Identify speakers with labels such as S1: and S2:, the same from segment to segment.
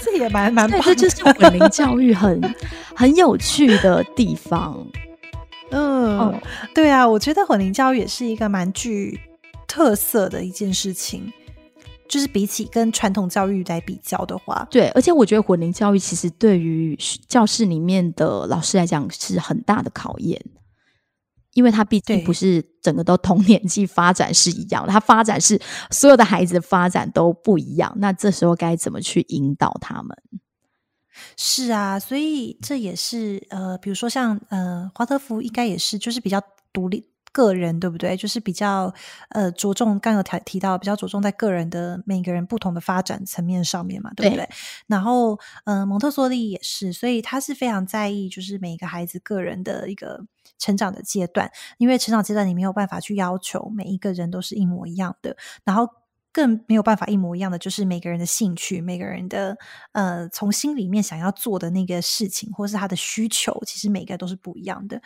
S1: 这也蛮蛮，
S2: 对，这就是混龄教育很 很有趣的地方。
S1: 嗯，对啊，我觉得混龄教育也是一个蛮具特色的一件事情。就是比起跟传统教育来比较的话，
S2: 对，而且我觉得混龄教育其实对于教室里面的老师来讲是很大的考验，因为他毕竟不是整个都同年纪发展是一样的，他发展是所有的孩子的发展都不一样，那这时候该怎么去引导他们？
S1: 是啊，所以这也是呃，比如说像呃，华德福应该也是，就是比较独立。个人对不对？就是比较呃着重，刚有提提到比较着重在个人的每个人不同的发展层面上面嘛，对不对？然后嗯，蒙特梭利也是，所以他是非常在意，就是每一个孩子个人的一个成长的阶段，因为成长阶段你没有办法去要求每一个人都是一模一样的，然后更没有办法一模一样的，就是每个人的兴趣、每个人的呃从心里面想要做的那个事情，或是他的需求，其实每个都是不一样的。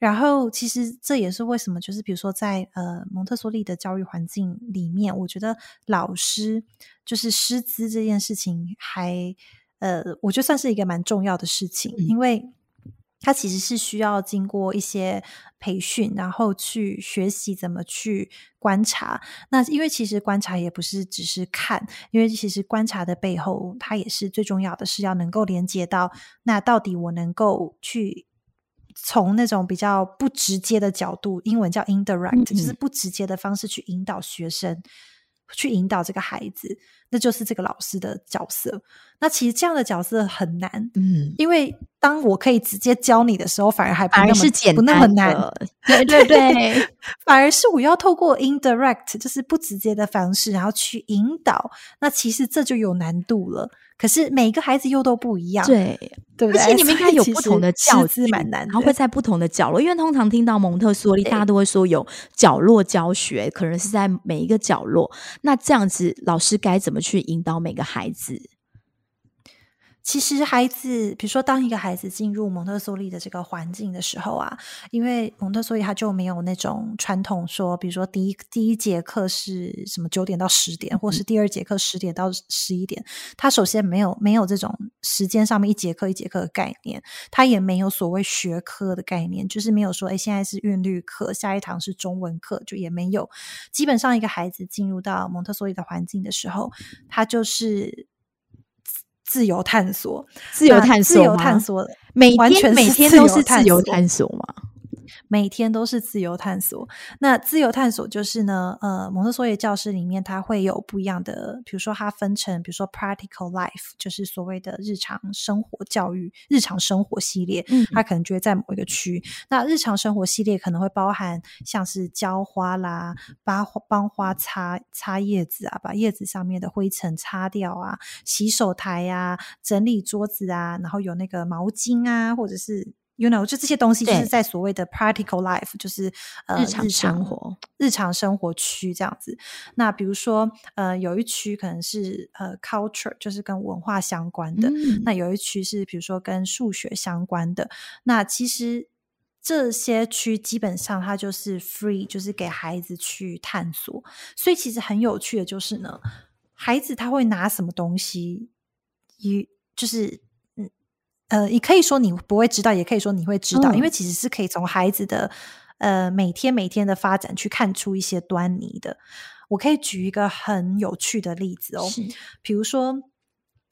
S1: 然后，其实这也是为什么，就是比如说，在呃蒙特梭利的教育环境里面，我觉得老师就是师资这件事情，还呃，我觉得算是一个蛮重要的事情，因为他其实是需要经过一些培训，然后去学习怎么去观察。那因为其实观察也不是只是看，因为其实观察的背后，它也是最重要的是要能够连接到那到底我能够去。从那种比较不直接的角度，英文叫 indirect，就是不直接的方式去引导学生，去引导这个孩子，那就是这个老师的角色。那其实这样的角色很难，嗯，因为当我可以直接教你的时候，反而还不那么
S2: 简
S1: 不那么难，
S2: 对对对，
S1: 反而是我要透过 indirect，就是不直接的方式，然后去引导。那其实这就有难度了。可是每个孩子又都不一样，
S2: 对
S1: 对不对？
S2: 而且你们应该有不同的教
S1: 资蛮难，
S2: 然后会在不同的角落，因为通常听到蒙特梭利，大家都会说有角落教学，可能是在每一个角落。那这样子，老师该怎么去引导每个孩子？
S1: 其实孩子，比如说，当一个孩子进入蒙特梭利的这个环境的时候啊，因为蒙特梭利他就没有那种传统说，比如说第一第一节课是什么九点到十点，或是第二节课十点到十一点，他首先没有没有这种时间上面一节课一节课的概念，他也没有所谓学科的概念，就是没有说，哎，现在是韵律课，下一堂是中文课，就也没有。基本上，一个孩子进入到蒙特梭利的环境的时候，他就是。自由探索，
S2: 自由探索，自
S1: 由探索，
S2: 每天每天都是
S1: 自
S2: 由探索吗？
S1: 每天都是自由探索。那自由探索就是呢，呃，蒙特梭利教室里面它会有不一样的，比如说它分成，比如说 practical life，就是所谓的日常生活教育、日常生活系列，嗯，它可能就会在某一个区。那日常生活系列可能会包含像是浇花啦，帮帮花擦擦叶子啊，把叶子上面的灰尘擦掉啊，洗手台呀，整理桌子啊，然后有那个毛巾啊，或者是。You know，就这些东西，就是在所谓的 practical life，就是呃
S2: 日常生活、
S1: 日常生活区这样子。那比如说，呃，有一区可能是呃 culture，就是跟文化相关的；那有一区是比如说跟数学相关的。那其实这些区基本上它就是 free，就是给孩子去探索。所以其实很有趣的就是呢，孩子他会拿什么东西，一就是。呃，也可以说你不会知道，也可以说你会知道，因为其实是可以从孩子的呃每天每天的发展去看出一些端倪的。我可以举一个很有趣的例子哦，比如说，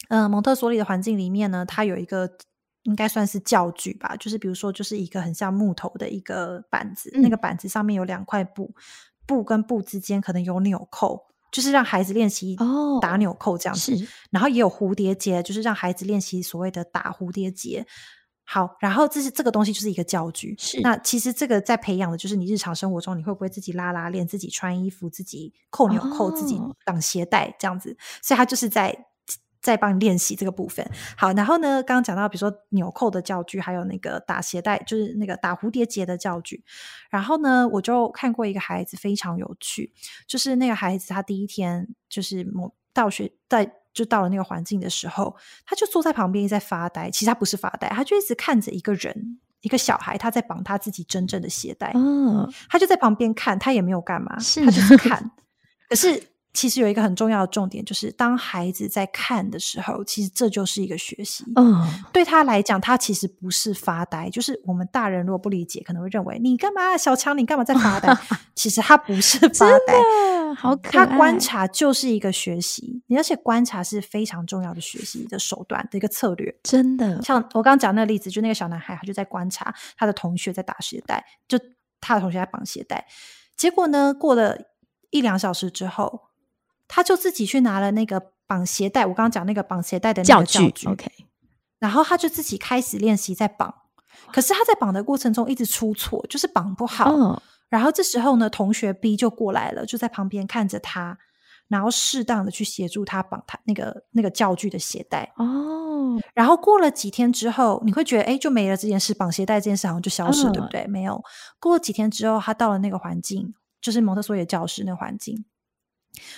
S1: 呃，蒙特梭利的环境里面呢，它有一个应该算是教具吧，就是比如说，就是一个很像木头的一个板子，那个板子上面有两块布，布跟布之间可能有纽扣。就是让孩子练习打纽扣这样子，然后也有蝴蝶结，就是让孩子练习所谓的打蝴蝶结。好，然后这是这个东西就是一个教具。
S2: 是，
S1: 那其实这个在培养的就是你日常生活中你会不会自己拉拉链、自己穿衣服、自己扣纽扣、自己绑鞋带这样子，所以他就是在。再帮你练习这个部分。好，然后呢，刚刚讲到，比如说纽扣的教具，还有那个打鞋带，就是那个打蝴蝶结的教具。然后呢，我就看过一个孩子非常有趣，就是那个孩子他第一天就是某到学在就到了那个环境的时候，他就坐在旁边在发呆。其实他不是发呆，他就一直看着一个人，一个小孩他在绑他自己真正的鞋带。嗯，他就在旁边看，他也没有干嘛，他就是看。可是。其实有一个很重要的重点，就是当孩子在看的时候，其实这就是一个学习。
S2: 嗯，
S1: 对他来讲，他其实不是发呆。就是我们大人如果不理解，可能会认为你干嘛，小强，你干嘛在发呆？其实他不是发呆，
S2: 好可
S1: 他观察就是一个学习，而且观察是非常重要的学习的手段的一个策略。
S2: 真的，
S1: 像我刚刚讲那个例子，就那个小男孩，他就在观察他的同学在打鞋带，就他的同学在绑鞋带。结果呢，过了一两小时之后。他就自己去拿了那个绑鞋带，我刚刚讲那个绑鞋带的那个教具
S2: ，OK。
S1: 然后他就自己开始练习在绑，可是他在绑的过程中一直出错，就是绑不好。然后这时候呢，同学 B 就过来了，就在旁边看着他，然后适当的去协助他绑他那个那个教具的鞋带。
S2: 哦。
S1: 然后过了几天之后，你会觉得哎，就没了这件事，绑鞋带这件事好像就消失了，对不对？没有。过了几天之后，他到了那个环境，就是蒙特梭利教室那个环境。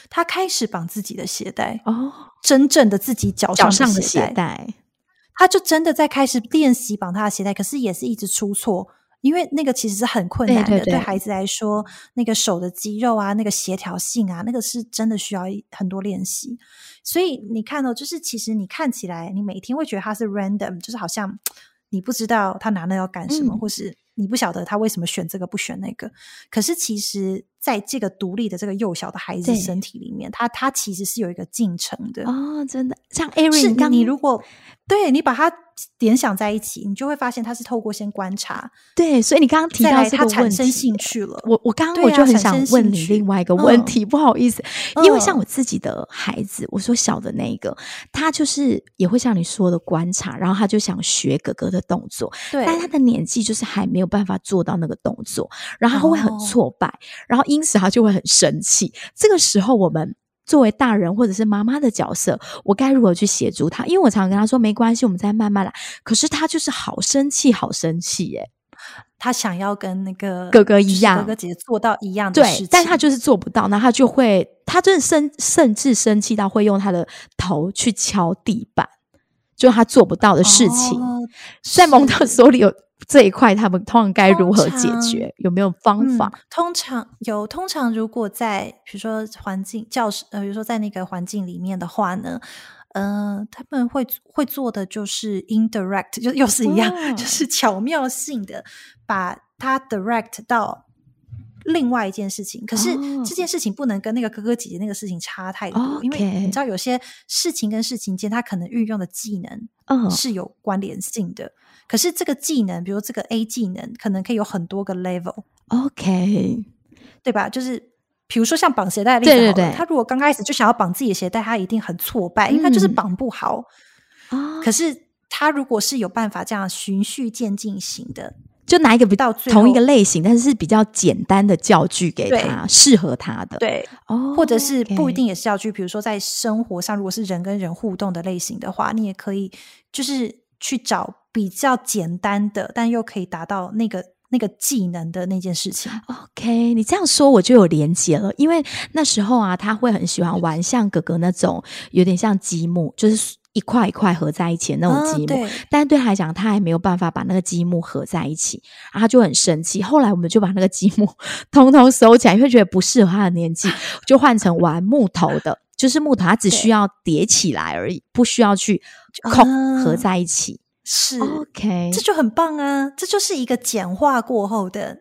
S1: 他开始绑自己的鞋带
S2: 哦，
S1: 真正的自己脚
S2: 上
S1: 的
S2: 鞋带，
S1: 他就真的在开始练习绑他的鞋带，可是也是一直出错，因为那个其实是很困难的，对孩子来说，那个手的肌肉啊，那个协调性啊，那个是真的需要很多练习。所以你看到，就是其实你看起来，你每天会觉得他是 random，就是好像你不知道他拿那要干什么，或是你不晓得他为什么选这个不选那个，可是其实。在这个独立的这个幼小的孩子身体里面，他他其实是有一个进程的
S2: 哦，真的。像 Aaron，
S1: 你如果对你把它联想在一起，你就会发现他是透过先观察，
S2: 对。所以你刚刚提到
S1: 他产生兴趣了。
S2: 我我刚刚我就很想问你另外一个问题，不好意思，因为像我自己的孩子，我说小的那一个，他就是也会像你说的观察，然后他就想学哥哥的动作，
S1: 对，
S2: 但他的年纪就是还没有办法做到那个动作，然后他会很挫败，然后。因此，他就会很生气。这个时候，我们作为大人或者是妈妈的角色，我该如何去协助他？因为我常常跟他说：“没关系，我们再慢慢来。”可是他就是好生气，好生气耶！
S1: 他想要跟那个
S2: 哥哥一样，
S1: 哥哥姐姐做到一样的事情，
S2: 但他就是做不到。那他就会，他真的生，甚至生气到会用他的头去敲地板，就他做不到的事情。在蒙特梭利有。这一块他们通常该如何解决？有没有方法？
S1: 通常有，通常如果在比如说环境教室，呃，比如说在那个环境里面的话呢，呃，他们会会做的就是 indirect，就又是一样，就是巧妙性的把它 direct 到另外一件事情。可是这件事情不能跟那个哥哥姐姐那个事情差太多，因为你知道有些事情跟事情间，他可能运用的技能是有关联性的。可是这个技能，比如这个 A 技能，可能可以有很多个 level，OK，对吧？就是比如说像绑鞋带的例子，
S2: 对对对，
S1: 他如果刚开始就想要绑自己的鞋带，他一定很挫败，因为他就是绑不好。
S2: 哦，
S1: 可是他如果是有办法这样循序渐进型的，
S2: 就拿一个比较同一个类型，但是是比较简单的教具给他，适合他的，
S1: 对，
S2: 哦，
S1: 或者是不一定也是教具，比如说在生活上，如果是人跟人互动的类型的话，你也可以就是去找。比较简单的，但又可以达到那个那个技能的那件事情。
S2: OK，你这样说我就有连接了，因为那时候啊，他会很喜欢玩像哥哥那种有点像积木，就是一块一块合在一起的那种积木。但是对他来讲，他还没有办法把那个积木合在一起，然后他就很生气。后来我们就把那个积木通通收起来，因为觉得不适合他的年纪，就换成玩木头的，就是木头，他只需要叠起来而已，不需要去空合在一起。
S1: 是
S2: ，OK，
S1: 这就很棒啊！这就是一个简化过后的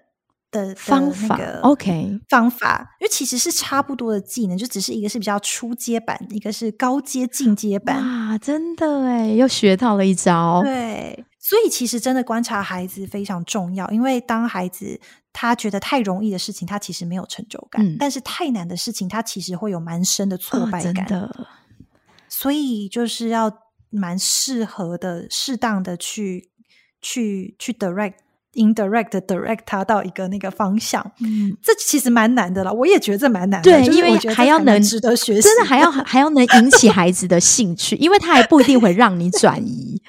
S1: 的
S2: 方法，OK，
S1: 方法，因为其实是差不多的技能，就只是一个是比较初阶版，一个是高阶进阶版。
S2: 哇，真的哎，又学到了一招。
S1: 对，所以其实真的观察孩子非常重要，因为当孩子他觉得太容易的事情，他其实没有成就感；但是太难的事情，他其实会有蛮深的挫败感。
S2: 的，
S1: 所以就是要。蛮适合的，适当的去去去 direct indirect direct 他到一个那个方向，
S2: 嗯，
S1: 这其实蛮难的了。我也觉得这蛮难的，
S2: 对，因为还要能
S1: 值得学习，
S2: 真的还要 还要能引起孩子的兴趣，因为他还不一定会让你转移，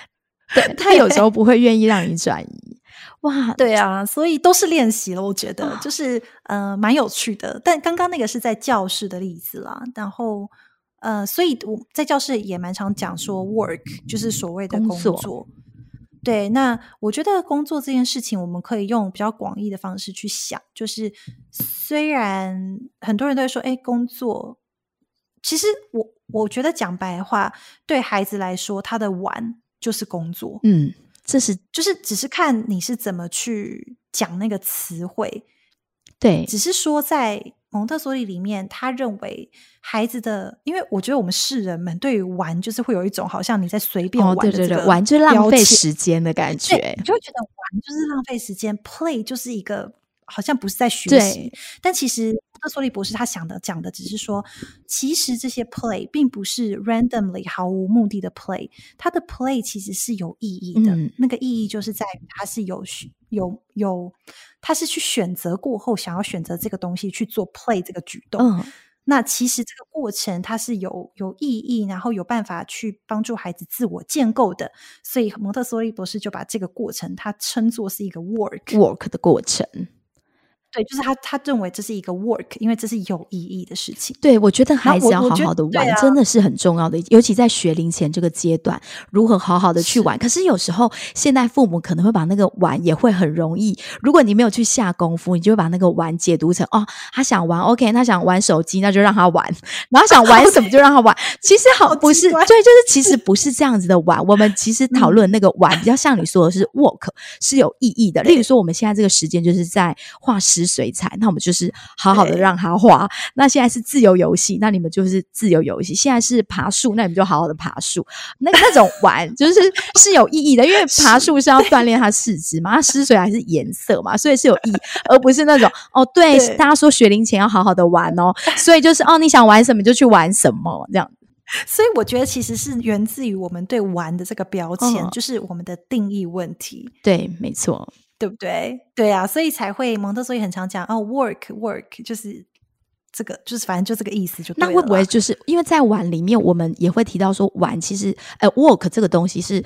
S2: 对他有时候不会愿意让你转移。哇，
S1: 对啊，所以都是练习了，我觉得就是呃蛮有趣的。但刚刚那个是在教室的例子啦，然后。呃，所以我在教室也蛮常讲说，work 就是所谓的工作，对，那我觉得工作这件事情，我们可以用比较广义的方式去想，就是虽然很多人都会说，哎，工作，其实我我觉得讲白话，对孩子来说，他的玩就是工作，
S2: 嗯，这是
S1: 就是只是看你是怎么去讲那个词汇，
S2: 对，
S1: 只是说在。蒙特梭利里面，他认为孩子的，因为我觉得我们世人们对于玩，就是会有一种好像你在随便玩的这个
S2: 玩就浪费时间的感觉，
S1: 你就会觉得玩就是浪费时间，play 就是一个好像不是在学习。但其实蒙特梭利博士他想的讲的只是说，其实这些 play 并不是 randomly 毫无目的的 play，它的 play 其实是有意义的。那个意义就是在于它是有有有。他是去选择过后，想要选择这个东西去做 play 这个举动。嗯，那其实这个过程它是有有意义，然后有办法去帮助孩子自我建构的。所以蒙特梭利博士就把这个过程他称作是一个 work
S2: work 的过程。
S1: 对，就是他，他认为这是一个 work，因为这是有意义的事情。
S2: 对，我觉得孩子要好好的玩，真的是很重要的，尤其在学龄前这个阶段，如何好好的去玩。可是有时候，现在父母可能会把那个玩也会很容易，如果你没有去下功夫，你就会把那个玩解读成哦，他想玩，OK，他想玩手机，那就让他玩，然后想玩什么就让他玩。其实好不是，对，就是其实不是这样子的玩。我们其实 讨论那个玩，比较像你说的是 work，是有意义的。例如说，我们现在这个时间就是在画时。水彩，那我们就是好好的让他画。那现在是自由游戏，那你们就是自由游戏。现在是爬树，那你们就好好的爬树。那那种玩就是是有意义的，因为爬树是要锻炼他四肢嘛，他湿水还是颜色嘛，所以是有意义，而不是那种哦，对，大家说学龄前要好好的玩哦，所以就是哦，你想玩什么就去玩什么这样。
S1: 所以我觉得其实是源自于我们对玩的这个标签，就是我们的定义问题。
S2: 对，没错。
S1: 对不对？对啊，所以才会蒙特梭利很常讲哦，work work 就是这个，就是反正就这个意思，就
S2: 那会不会就是因为在玩里面，我们也会提到说玩其实呃 work 这个东西是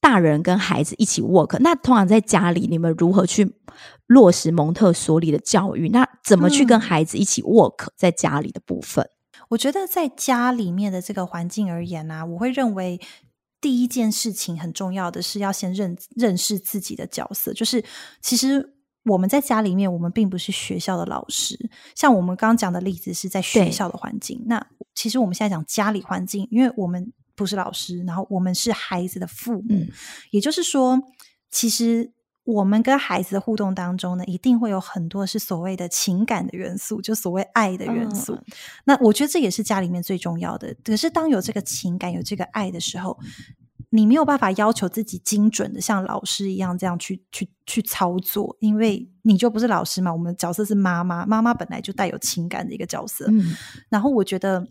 S2: 大人跟孩子一起 work。那通常在家里，你们如何去落实蒙特梭利的教育？那怎么去跟孩子一起 work 在家里的部分？
S1: 我觉得在家里面的这个环境而言呢，我会认为。第一件事情很重要的是要先认认识自己的角色，就是其实我们在家里面，我们并不是学校的老师。像我们刚刚讲的例子是在学校的环境，那其实我们现在讲家里环境，因为我们不是老师，然后我们是孩子的父母，也就是说，其实。我们跟孩子的互动当中呢，一定会有很多是所谓的情感的元素，就所谓爱的元素。那我觉得这也是家里面最重要的。可是当有这个情感、有这个爱的时候，你没有办法要求自己精准的像老师一样这样去去去操作，因为你就不是老师嘛。我们的角色是妈妈，妈妈本来就带有情感的一个角色。嗯，然后我觉得。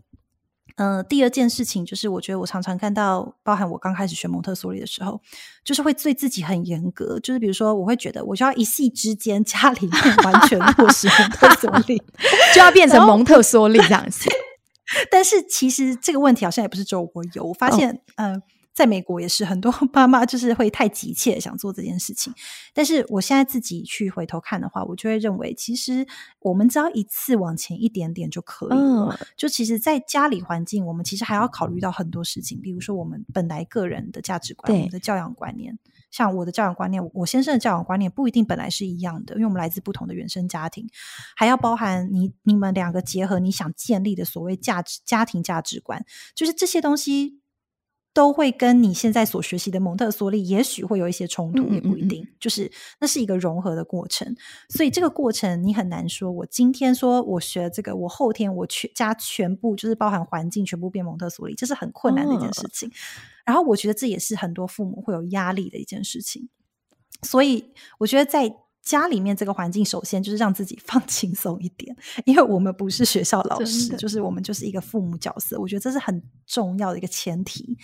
S1: 嗯，第二件事情就是，我觉得我常常看到，包含我刚开始学蒙特梭利的时候，就是会对自己很严格。就是比如说，我会觉得我就要一夕之间家里面完全落实蒙特梭利，
S2: 就要变成蒙特梭利这样子。
S1: 但是其实这个问题好像也不是只有我有，我发现，嗯。在美国也是很多 妈妈就是会太急切想做这件事情，但是我现在自己去回头看的话，我就会认为，其实我们只要一次往前一点点就可以了。就其实，在家里环境，我们其实还要考虑到很多事情，比如说我们本来个人的价值观、我们的教养观念。像我的教养观念，我先生的教养观念不一定本来是一样的，因为我们来自不同的原生家庭，还要包含你你们两个结合，你想建立的所谓价值家庭价值观，就是这些东西。都会跟你现在所学习的蒙特梭利，也许会有一些冲突，也不一定。就是那是一个融合的过程，所以这个过程你很难说。我今天说我学这个，我后天我全家全部就是包含环境全部变蒙特梭利，这是很困难的一件事情。然后我觉得这也是很多父母会有压力的一件事情。所以我觉得在。家里面这个环境，首先就是让自己放轻松一点，因为我们不是学校老师，就是我们就是一个父母角色，我觉得这是很重要的一个前提。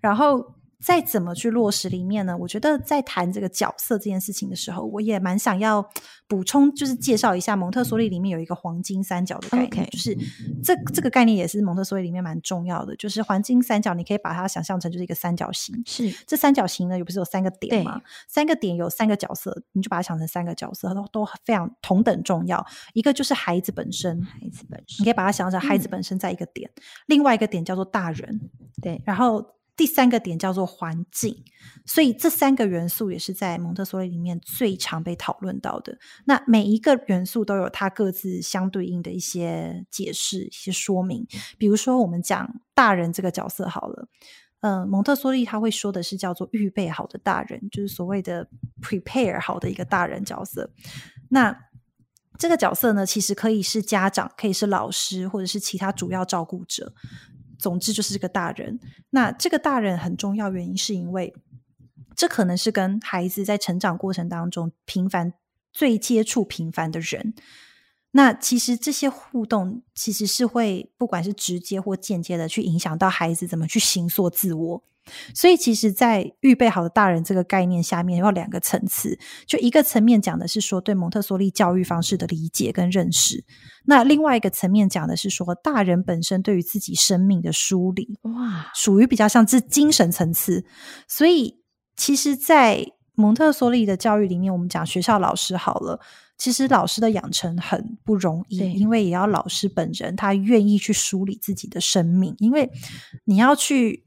S1: 然后。再怎么去落实里面呢？我觉得在谈这个角色这件事情的时候，我也蛮想要补充，就是介绍一下蒙特梭利里面有一个黄金三角的概念，就是这这个概念也是蒙特梭利里面蛮重要的。就是黄金三角，你可以把它想象成就是一个三角形。
S2: 是
S1: 这三角形呢，又不是有三个点吗？三个点有三个角色，你就把它想成三个角色，都都非常同等重要。一个就是孩子本身，
S2: 孩子本身，
S1: 你可以把它想成孩子本身在一个点，另外一个点叫做大人。
S2: 对，
S1: 然后。第三个点叫做环境，所以这三个元素也是在蒙特梭利里面最常被讨论到的。那每一个元素都有它各自相对应的一些解释、一些说明。比如说，我们讲大人这个角色好了。嗯，蒙特梭利他会说的是叫做预备好的大人，就是所谓的 prepare 好的一个大人角色。那这个角色呢，其实可以是家长，可以是老师，或者是其他主要照顾者。总之就是这个大人。那这个大人很重要，原因是因为这可能是跟孩子在成长过程当中频繁最接触频繁的人。那其实这些互动其实是会不管是直接或间接的去影响到孩子怎么去形塑自我，所以其实，在预备好的大人这个概念下面，有两个层次，就一个层面讲的是说对蒙特梭利教育方式的理解跟认识，那另外一个层面讲的是说大人本身对于自己生命的梳理，哇，属于比较像是精神层次，所以其实，在蒙特梭利的教育里面，我们讲学校老师好了。其实老师的养成很不容易，因为也要老师本人他愿意去梳理自己的生命，因为你要去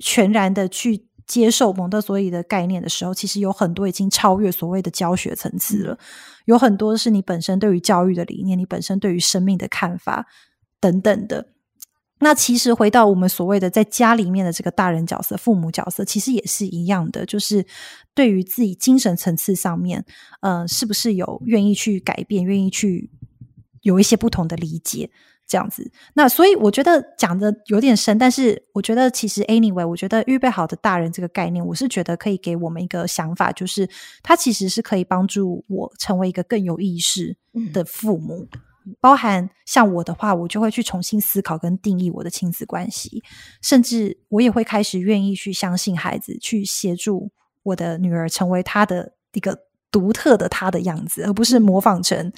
S1: 全然的去接受蒙特梭利的概念的时候，其实有很多已经超越所谓的教学层次了，有很多是你本身对于教育的理念，你本身对于生命的看法等等的。那其实回到我们所谓的在家里面的这个大人角色、父母角色，其实也是一样的，就是对于自己精神层次上面，呃，是不是有愿意去改变、愿意去有一些不同的理解这样子？那所以我觉得讲的有点深，但是我觉得其实 anyway，我觉得预备好的大人这个概念，我是觉得可以给我们一个想法，就是它其实是可以帮助我成为一个更有意识的父母。包含像我的话，我就会去重新思考跟定义我的亲子关系，甚至我也会开始愿意去相信孩子，去协助我的女儿成为她的一个独特的她的样子，而不是模仿成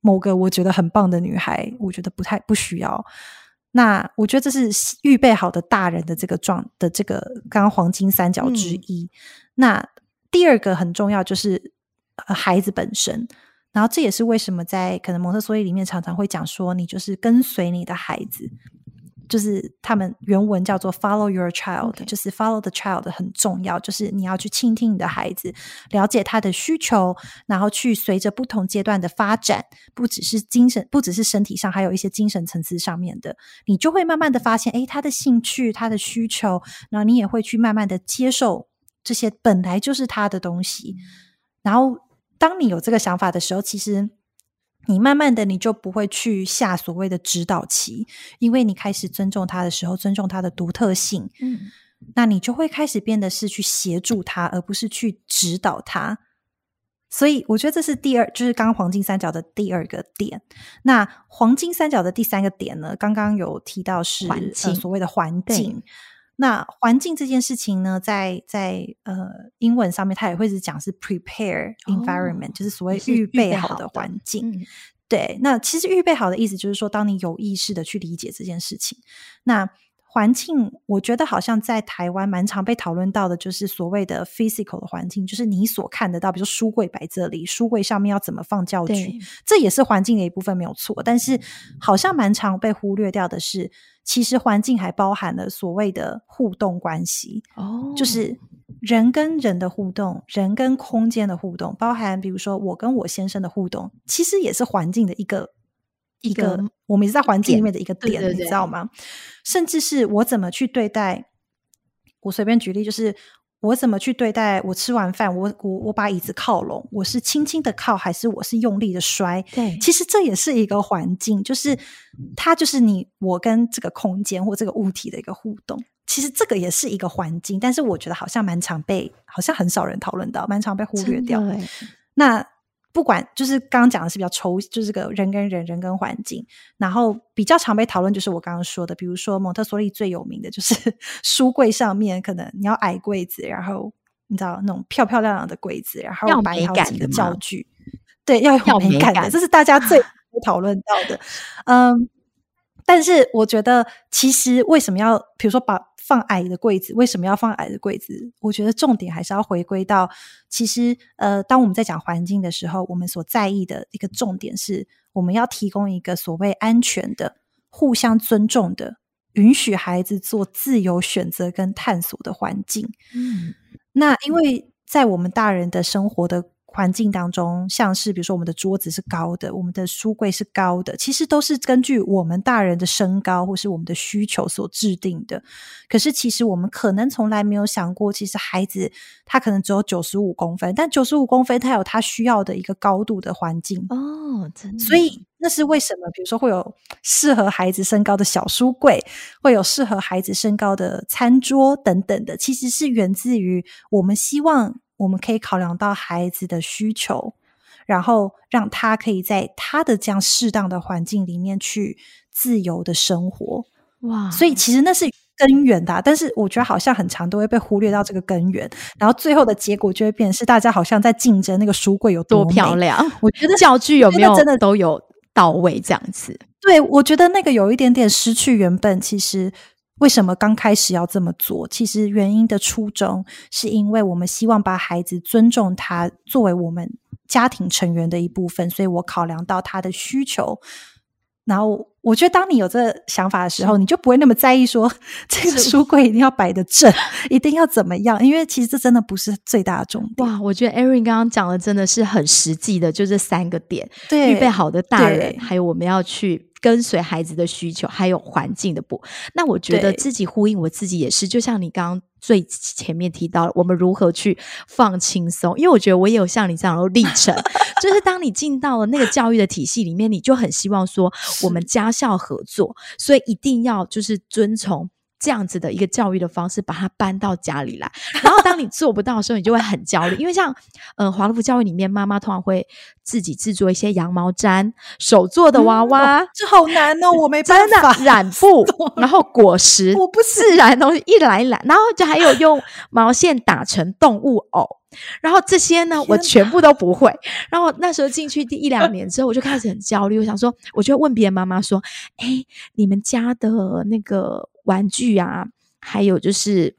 S1: 某个我觉得很棒的女孩。我觉得不太不需要。那我觉得这是预备好的大人的这个状的这个刚刚黄金三角之一。那第二个很重要就是孩子本身。然后这也是为什么在可能蒙特梭利里面常常会讲说，你就是跟随你的孩子，就是他们原文叫做 follow your child，就是 follow the child 很重要，就是你要去倾听你的孩子，了解他的需求，然后去随着不同阶段的发展，不只是精神，不只是身体上，还有一些精神层次上面的，你就会慢慢的发现，哎，他的兴趣，他的需求，然后你也会去慢慢的接受这些本来就是他的东西，然后。当你有这个想法的时候，其实你慢慢的你就不会去下所谓的指导期，因为你开始尊重他的时候，尊重他的独特性，嗯，那你就会开始变得是去协助他，而不是去指导他。所以我觉得这是第二，就是刚刚黄金三角的第二个点。那黄金三角的第三个点呢？刚刚有提到是所谓的环境。那环境这件事情呢，在在呃英文上面，它也会是讲是 prepare environment，就是所谓预备好的环境。对，那其实预备好的意思就是说，当你有意识的去理解这件事情，那。环境，我觉得好像在台湾蛮常被讨论到的，就是所谓的 physical 的环境，就是你所看得到，比如书柜摆这里，书柜上面要怎么放教具，这也是环境的一部分，没有错。但是好像蛮常被忽略掉的是，其实环境还包含了所谓的互动关系哦，就是人跟人的互动，人跟空间的互动，包含比如说我跟我先生的互动，其实也是环境的一个。一个，我们也是在环境里面的一个点，你知道吗？甚至是我怎么去对待，我随便举例，就是我怎么去对待我吃完饭，我我我把椅子靠拢，我是轻轻的靠，还是我是用力的摔？
S2: 对，
S1: 其实这也是一个环境，就是它就是你我跟这个空间或这个物体的一个互动。其实这个也是一个环境，但是我觉得好像蛮常被，好像很少人讨论到，蛮常被忽略掉。那。不管就是刚刚讲的是比较抽，就是这个人跟人、人跟环境，然后比较常被讨论就是我刚刚说的，比如说蒙特梭利最有名的就是 书柜上面可能你要矮柜子，然后你知道那种漂漂亮亮的柜子，然后摆好几个教具，对，要有美感的，这是大家最 讨论到的，嗯。但是我觉得，其实为什么要，比如说把放矮的柜子，为什么要放矮的柜子？我觉得重点还是要回归到，其实呃，当我们在讲环境的时候，我们所在意的一个重点是，我们要提供一个所谓安全的、互相尊重的允许孩子做自由选择跟探索的环境。
S2: 嗯，
S1: 那因为在我们大人的生活的环境当中，像是比如说我们的桌子是高的，我们的书柜是高的，其实都是根据我们大人的身高或是我们的需求所制定的。可是其实我们可能从来没有想过，其实孩子他可能只有九十五公分，但九十五公分他有他需要的一个高度的环境
S2: 哦，真的，
S1: 所以那是为什么？比如说会有适合孩子身高的小书柜，会有适合孩子身高的餐桌等等的，其实是源自于我们希望。我们可以考量到孩子的需求，然后让他可以在他的这样适当的环境里面去自由的生活。
S2: 哇！
S1: 所以其实那是根源的，但是我觉得好像很长都会被忽略到这个根源，然后最后的结果就会变成是大家好像在竞争那个书柜有
S2: 多漂亮。
S1: 我觉得
S2: 教具有没有真的都有到位这样子？
S1: 对，我觉得那个有一点点失去原本其实。为什么刚开始要这么做？其实原因的初衷是因为我们希望把孩子尊重他作为我们家庭成员的一部分，所以我考量到他的需求。然后我觉得，当你有这个想法的时候，你就不会那么在意说 这个书柜一定要摆的正，一定要怎么样？因为其实这真的不是最大的重点。
S2: 哇，我觉得 Erin 刚刚讲的真的是很实际的，就这三个点：
S1: 对，
S2: 预备好的大人，还有我们要去。跟随孩子的需求，还有环境的不，那我觉得自己呼应我自己也是，就像你刚刚最前面提到了，我们如何去放轻松，因为我觉得我也有像你这样的历程，就是当你进到了那个教育的体系里面，你就很希望说我们家校合作，所以一定要就是遵从。这样子的一个教育的方式，把它搬到家里来。然后当你做不到的时候，你就会很焦虑。因为像呃华德福教育里面，妈妈通常会自己制作一些羊毛毡、手做的娃娃，
S1: 这好难哦，我没办法
S2: 染布，然后果实，
S1: 我不
S2: 自然东西一来一来，然后就还有用毛线打成动物偶，然后这些呢，我全部都不会。然后那时候进去第一两年之后，我就开始很焦虑，我想说，我就问别人妈妈说：“哎，你们家的那个。”玩具啊，还有就是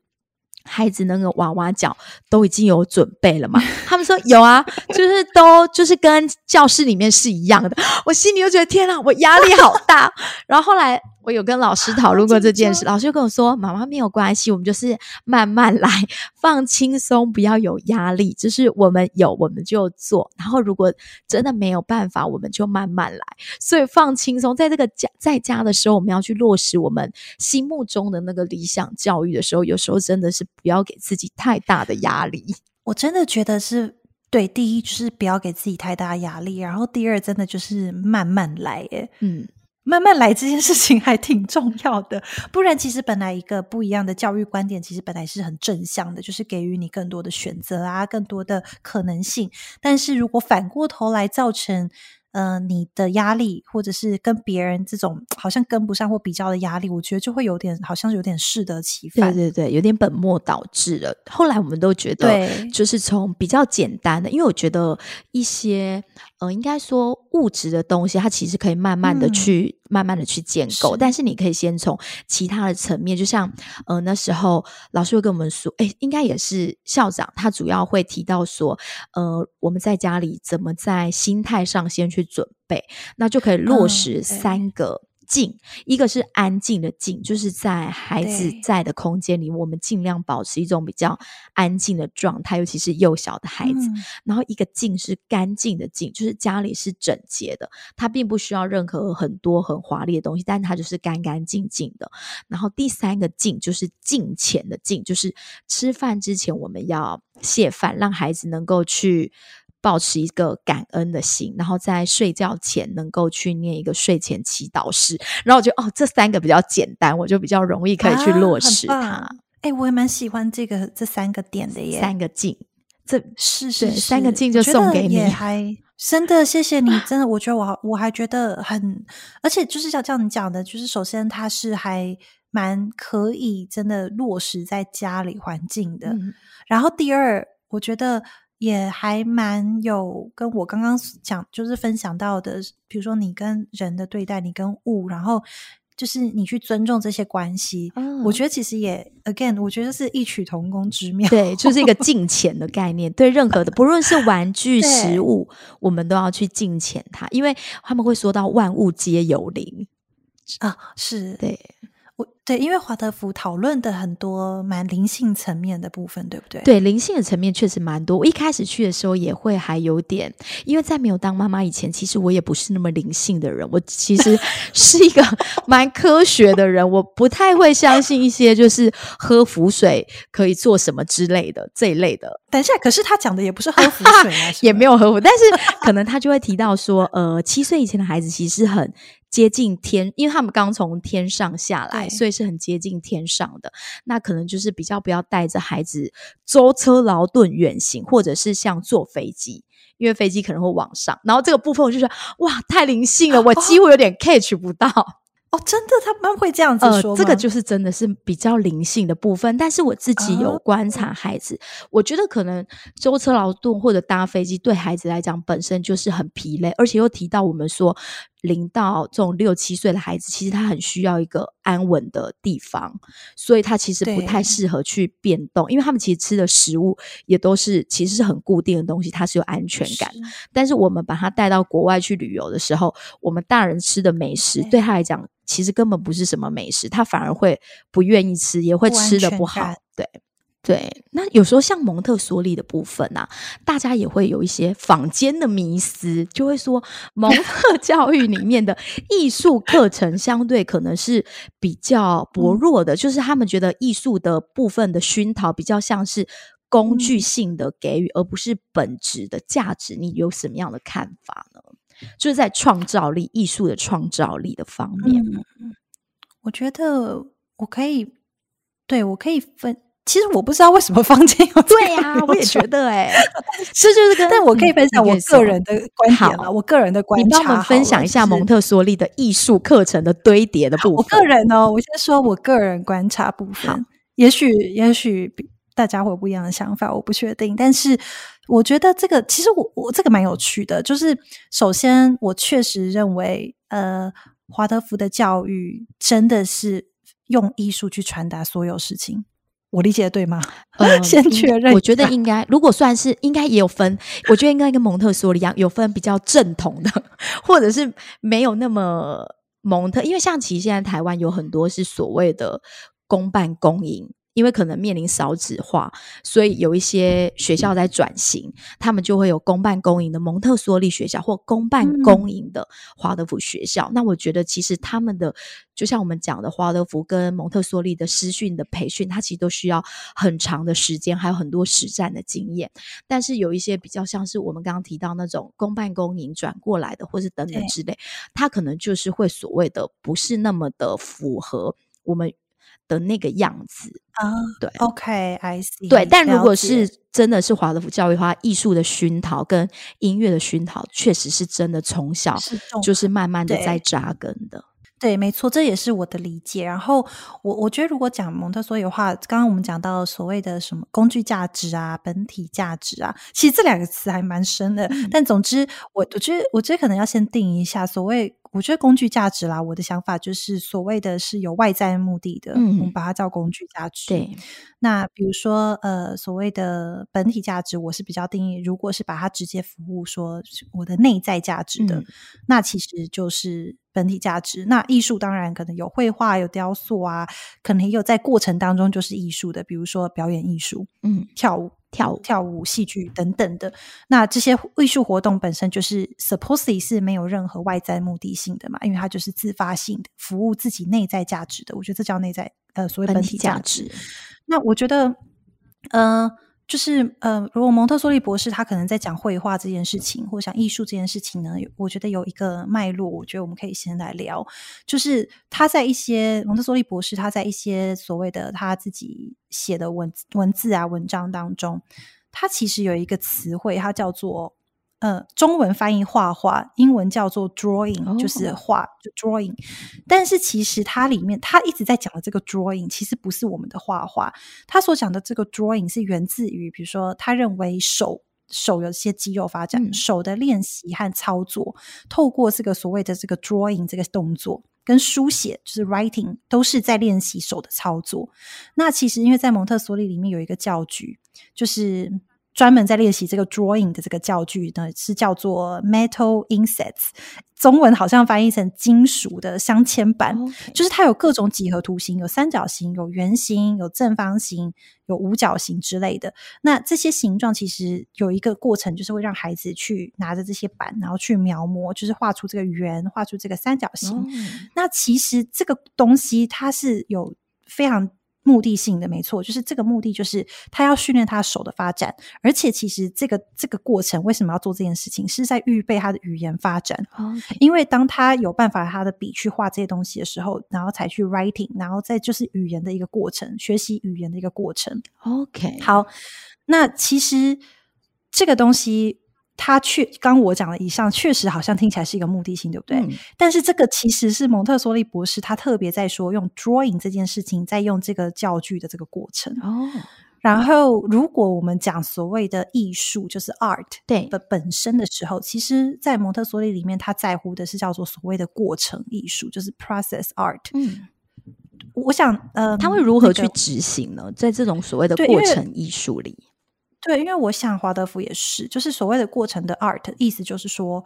S2: 孩子那个娃娃脚都已经有准备了嘛？他们说有啊，就是都就是跟教室里面是一样的。我心里又觉得天啊，我压力好大。然后后来。我有跟老师讨论过这件事，老师就跟我说：“妈妈没有关系，我们就是慢慢来，放轻松，不要有压力。就是我们有，我们就做。然后如果真的没有办法，我们就慢慢来。所以放轻松，在这个家在家的时候，我们要去落实我们心目中的那个理想教育的时候，有时候真的是不要给自己太大的压力。
S1: 我真的觉得是对，第一就是不要给自己太大压力，然后第二真的就是慢慢来。耶，嗯。慢慢来这件事情还挺重要的，不然其实本来一个不一样的教育观点，其实本来是很正向的，就是给予你更多的选择啊，更多的可能性。但是如果反过头来造成。呃，你的压力，或者是跟别人这种好像跟不上或比较的压力，我觉得就会有点，好像有点适得其反。
S2: 对对对，有点本末倒置了。后来我们都觉得，就是从比较简单的，因为我觉得一些呃，应该说物质的东西，它其实可以慢慢的去。慢慢的去建构，但是你可以先从其他的层面，就像呃那时候老师会跟我们说，哎，应该也是校长，他主要会提到说，呃，我们在家里怎么在心态上先去准备，那就可以落实三个。静，一个是安静的静，就是在孩子在的空间里，我们尽量保持一种比较安静的状态，尤其是幼小的孩子。然后一个静是干净的静，就是家里是整洁的，它并不需要任何很多很华丽的东西，但它就是干干净净的。然后第三个静就是静前的静，就是吃饭之前我们要卸饭，让孩子能够去。保持一个感恩的心，然后在睡觉前能够去念一个睡前祈祷诗，然后我觉得哦，这三个比较简单，我就比较容易可以去落实它。
S1: 哎，我也蛮喜欢这个这三个点的耶，
S2: 三个镜，这
S1: 是是
S2: 三个镜就送给你，
S1: 还真的谢谢你，真的，我觉得我我还觉得很，而且就是像这样你讲的，就是首先它是还蛮可以真的落实在家里环境的，然后第二，我觉得。也还蛮有跟我刚刚讲，就是分享到的，比如说你跟人的对待，你跟物，然后就是你去尊重这些关系。我觉得其实也 again，我觉得是异曲同工之妙。
S2: 对，就是一个 敬钱的概念。对任何的，不论是玩具、食物，我们都要去敬钱它，因为他们会说到万物皆有灵
S1: 啊。是
S2: 对。
S1: 我对，因为华德福讨论的很多蛮灵性层面的部分，对不对？
S2: 对，灵性的层面确实蛮多。我一开始去的时候也会还有点，因为在没有当妈妈以前，其实我也不是那么灵性的人。我其实 是一个蛮科学的人，我不太会相信一些就是喝符水可以做什么之类的这一类的。
S1: 等一下，可是他讲的也不是喝符水啊，
S2: 也没有喝符，但是可能他就会提到说，呃，七岁以前的孩子其实很。接近天，因为他们刚从天上下来，所以是很接近天上的。那可能就是比较不要带着孩子舟车劳顿远行，或者是像坐飞机，因为飞机可能会往上。然后这个部分我就说，哇，太灵性了，我 几乎有点 catch 不到。
S1: 哦，真的，他们会这样子说。
S2: 这个就是真的是比较灵性的部分。但是我自己有观察孩子，我觉得可能舟车劳顿或者搭飞机对孩子来讲本身就是很疲累，而且又提到我们说零到这种六七岁的孩子，其实他很需要一个安稳的地方，所以他其实不太适合去变动，因为他们其实吃的食物也都是其实是很固定的东西，它是有安全感。但是我们把他带到国外去旅游的时候，我们大人吃的美食对他来讲。其实根本不是什么美食，他反而会不愿意吃，也会吃的不好。对对，那有时候像蒙特梭利的部分啊，大家也会有一些坊间的迷思，就会说 蒙特教育里面的艺术课程相对可能是比较薄弱的，就是他们觉得艺术的部分的熏陶比较像是工具性的给予，而不是本质的价值。你有什么样的看法呢？就是在创造力、艺术的创造力的方面，
S1: 我觉得我可以，对我可以分。其实我不知道为什么坊间有
S2: 对呀，我也觉得哎，这就是跟，
S1: 但我可以分享我个人的观点啊，我个人的观察，
S2: 你帮我们分享一下蒙特梭利的艺术课程的堆叠的部分。
S1: 我个人呢，我先说我个人观察部分，也许也许大家会有不一样的想法，我不确定，但是。我觉得这个其实我我这个蛮有趣的，就是首先我确实认为，呃，华德福的教育真的是用艺术去传达所有事情，我理解对吗？呃，先确认，
S2: 我觉得应该，如果算是应该也有分，我觉得应该跟蒙特梭利一样，有分比较正统的，或者是没有那么蒙特，因为像其实现在台湾有很多是所谓的公办公营。因为可能面临少子化，所以有一些学校在转型，他们就会有公办公营的蒙特梭利学校或公办公营的华德福学校。那我觉得其实他们的，就像我们讲的华德福跟蒙特梭利的师训的培训，它其实都需要很长的时间，还有很多实战的经验。但是有一些比较像是我们刚刚提到那种公办公营转过来的，或是等等之类，它可能就是会所谓的不是那么的符合我们。的那个样子
S1: 啊，
S2: 对
S1: ，OK，I see。
S2: 对，但如果是真的是华德福教育的话，艺术的熏陶跟音乐的熏陶，确实是真的从小就是慢慢的在扎根的。
S1: 对，没错，这也是我的理解。然后我我觉得，如果讲蒙特梭利的话，刚刚我们讲到所谓的什么工具价值啊、本体价值啊，其实这两个词还蛮深的。但总之，我我觉得，我觉得可能要先定一下所谓。我觉得工具价值啦，我的想法就是所谓的是有外在目的的，我们把它叫工具价值。
S2: 对，
S1: 那比如说呃，所谓的本体价值，我是比较定义，如果是把它直接服务说我的内在价值的，那其实就是本体价值。那艺术当然可能有绘画、有雕塑啊，可能也有在过程当中就是艺术的，比如说表演艺术，嗯，跳舞。跳跳舞、戏剧等等的，那这些艺术活动本身就是 supposedly 是没有任何外在目的性的嘛？因为它就是自发性的，服务自己内在价值的。我觉得这叫内在呃，所谓本体价值。那我觉得，嗯。就是呃，如果蒙特梭利博士他可能在讲绘画这件事情，或讲艺术这件事情呢，我觉得有一个脉络，我觉得我们可以先来聊。就是他在一些蒙特梭利博士他在一些所谓的他自己写的文文字啊文章当中，他其实有一个词汇，它叫做。呃，中文翻译画画，英文叫做 drawing，就是画，就 drawing。但是其实它里面，他一直在讲的这个 drawing，其实不是我们的画画。他所讲的这个 drawing 是源自于，比如说，他认为手手有些肌肉发展，手的练习和操作，透过这个所谓的这个 drawing 这个动作，跟书写就是 writing，都是在练习手的操作。那其实因为在蒙特梭利里面有一个教具，就是。专门在练习这个 drawing 的这个教具呢，是叫做 metal insets，中文好像翻译成金属的镶嵌板，就是它有各种几何图形，有三角形、有圆形、有正方形、有五角形之类的。那这些形状其实有一个过程，就是会让孩子去拿着这些板，然后去描摹，就是画出这个圆，画出这个三角形。那其实这个东西它是有非常。目的性的没错，就是这个目的，就是他要训练他手的发展，而且其实这个这个过程为什么要做这件事情，是在预备他的语言发展。因为当他有办法他的笔去画这些东西的时候，然后才去 writing，然后再就是语言的一个过程，学习语言的一个过程。
S2: OK，
S1: 好，那其实这个东西。他确刚我讲了以上，确实好像听起来是一个目的性，对不对？但是这个其实是蒙特梭利博士他特别在说用 drawing 这件事情，在用这个教具的这个过程
S2: 哦。
S1: 然后，如果我们讲所谓的艺术，就是 art
S2: 对
S1: 的本身的时候，其实，在蒙特梭利里面，他在乎的是叫做所谓的过程艺术，就是 process art。
S2: 嗯，
S1: 我想，呃，
S2: 他会如何去执行呢？在这种所谓的过程艺术里。
S1: 对，因为我想华德福也是，就是所谓的过程的 art，意思就是说，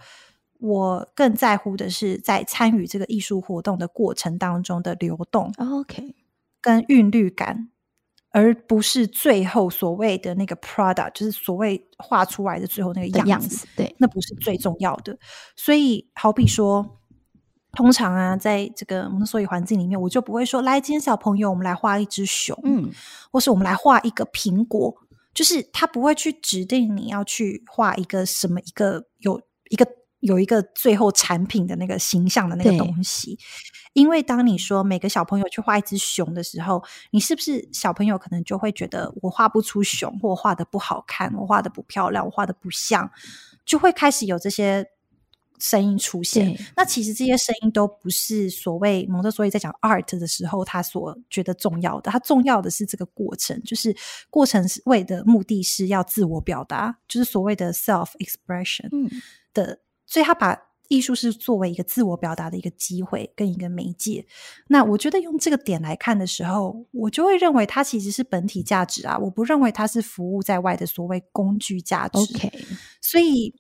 S1: 我更在乎的是在参与这个艺术活动的过程当中的流动
S2: ，OK，
S1: 跟韵律感，而不是最后所谓的那个 product，就是所谓画出来的最后那个样子，
S2: 对，
S1: 那不是最重要的。所以，好比说，通常啊，在这个蒙特梭利环境里面，我就不会说，来，今天小朋友，我们来画一只熊，
S2: 嗯，
S1: 或是我们来画一个苹果。就是他不会去指定你要去画一个什么一个有一个有一个最后产品的那个形象的那个东西，因为当你说每个小朋友去画一只熊的时候，你是不是小朋友可能就会觉得我画不出熊，或画的不好看，我画的不漂亮，我画的不像，就会开始有这些。声音出现，那其实这些声音都不是所谓蒙特梭利在讲 art 的时候他所觉得重要的，他重要的是这个过程，就是过程是为的目的是要自我表达，就是所谓的 self expression 的，所以他把艺术是作为一个自我表达的一个机会跟一个媒介。那我觉得用这个点来看的时候，我就会认为它其实是本体价值啊，我不认为它是服务在外的所谓工具价值。
S2: OK，
S1: 所以。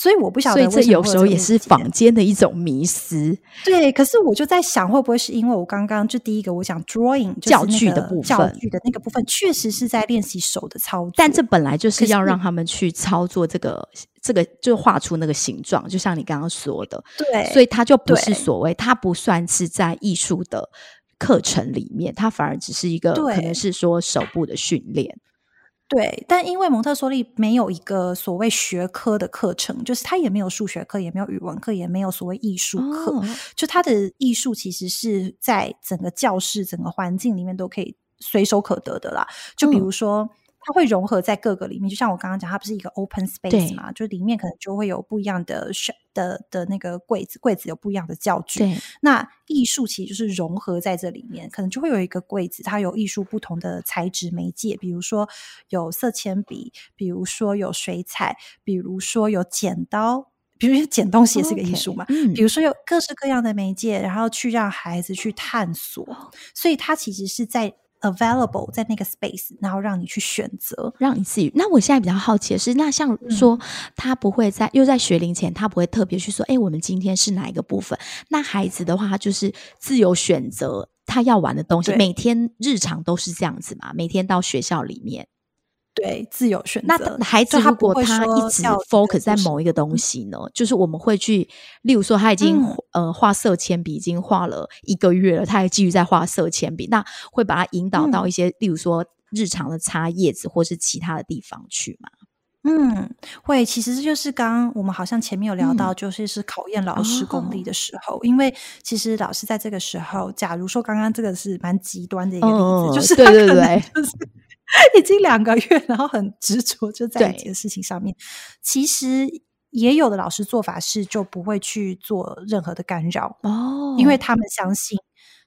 S1: 所以我不晓得，
S2: 所以这有时候也是坊间的一种迷
S1: 思。对，可是我就在想，会不会是因为我刚刚就第一个我讲 drawing
S2: 教具的部分，
S1: 教具的那个部分确实是在练习手的操作，
S2: 但这本来就是要让他们去操作这个这个，就画出那个形状，就像你刚刚说的，
S1: 对，
S2: 所以它就不是所谓，它不算是在艺术的课程里面，它反而只是一个可能是说手部的训练。
S1: 对，但因为蒙特梭利没有一个所谓学科的课程，就是他也没有数学课，也没有语文课，也没有所谓艺术课，就他的艺术其实是在整个教室、整个环境里面都可以随手可得的啦。就比如说。它会融合在各个里面，就像我刚刚讲，它不是一个 open space 嘛？就里面可能就会有不一样的的的那个柜子，柜子有不一样的教具。那艺术其实就是融合在这里面，可能就会有一个柜子，它有艺术不同的材质媒介，比如说有色铅笔，比如说有水彩，比如说有剪刀，比如说剪东西也是个艺术嘛。比如说有各式各样的媒介，然后去让孩子去探索，所以它其实是在。Available 在那个 space，然后让你去选择，
S2: 让你自己。那我现在比较好奇的是，那像说他不会在又在学龄前，他不会特别去说，哎，我们今天是哪一个部分？那孩子的话，他就是自由选择他要玩的东西。每天日常都是这样子嘛？每天到学校里面。
S1: 对，自由选择。
S2: 那孩子如果他一直 focus 在某一个东西呢？就是我们会去，例如说他已经呃画色铅笔已经画了一个月了，他还继续在画色铅笔，那会把他引导到一些，例如说日常的擦叶子或是其他的地方去吗？
S1: 嗯，会。其实这就是刚刚我们好像前面有聊到，就是是考验老师功力的时候，因为其实老师在这个时候，假如说刚刚这个是蛮极端的一个例子，就是
S2: 对对对，
S1: 就是。已经两个月，然后很执着就在一件事情上面。其实也有的老师做法是就不会去做任何的干扰
S2: 哦，
S1: 因为他们相信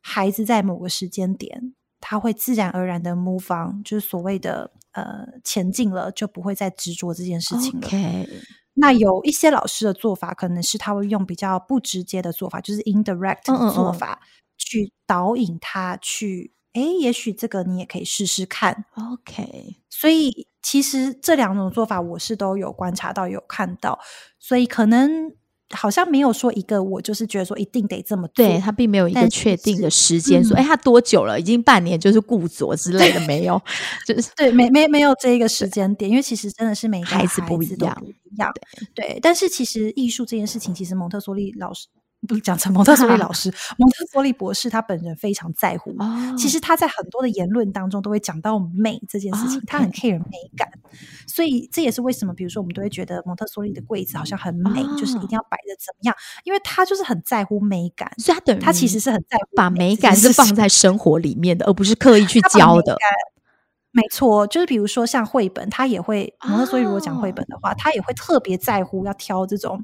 S1: 孩子在某个时间点他会自然而然的 move on，就是所谓的呃前进了，就不会再执着这件事情了。那有一些老师的做法可能是他会用比较不直接的做法，就是 indirect 的做法去导引他去。哎，也许这个你也可以试试看。
S2: OK，
S1: 所以其实这两种做法我是都有观察到、有看到，所以可能。好像没有说一个，我就是觉得说一定得这么做。
S2: 对他并没有一个确定的时间，说哎，他多久了？已经半年，就是固着之类的没有，就是
S1: 对，没没没有这一个时间点，因为其实真的是每个
S2: 孩
S1: 子
S2: 不一样，
S1: 不一样。对，但是其实艺术这件事情，其实蒙特梭利老师。不是讲成蒙特梭利老 师，蒙特梭利博士他本人非常在乎。其实他在很多的言论当中都会讲到美这件事情，他很 care 美感，所以这也是为什么，比如说我们都会觉得蒙特梭利的柜子好像很美，就是一定要摆的怎么样，因为他就是很在乎美感。
S2: 所以他等于
S1: 他其实是很在乎
S2: 把美感是放在生活里面的，而不是刻意去教的。
S1: 没错，就是比如说像绘本，他也会蒙特梭利如果讲绘本的话，他也会特别在乎要挑这种。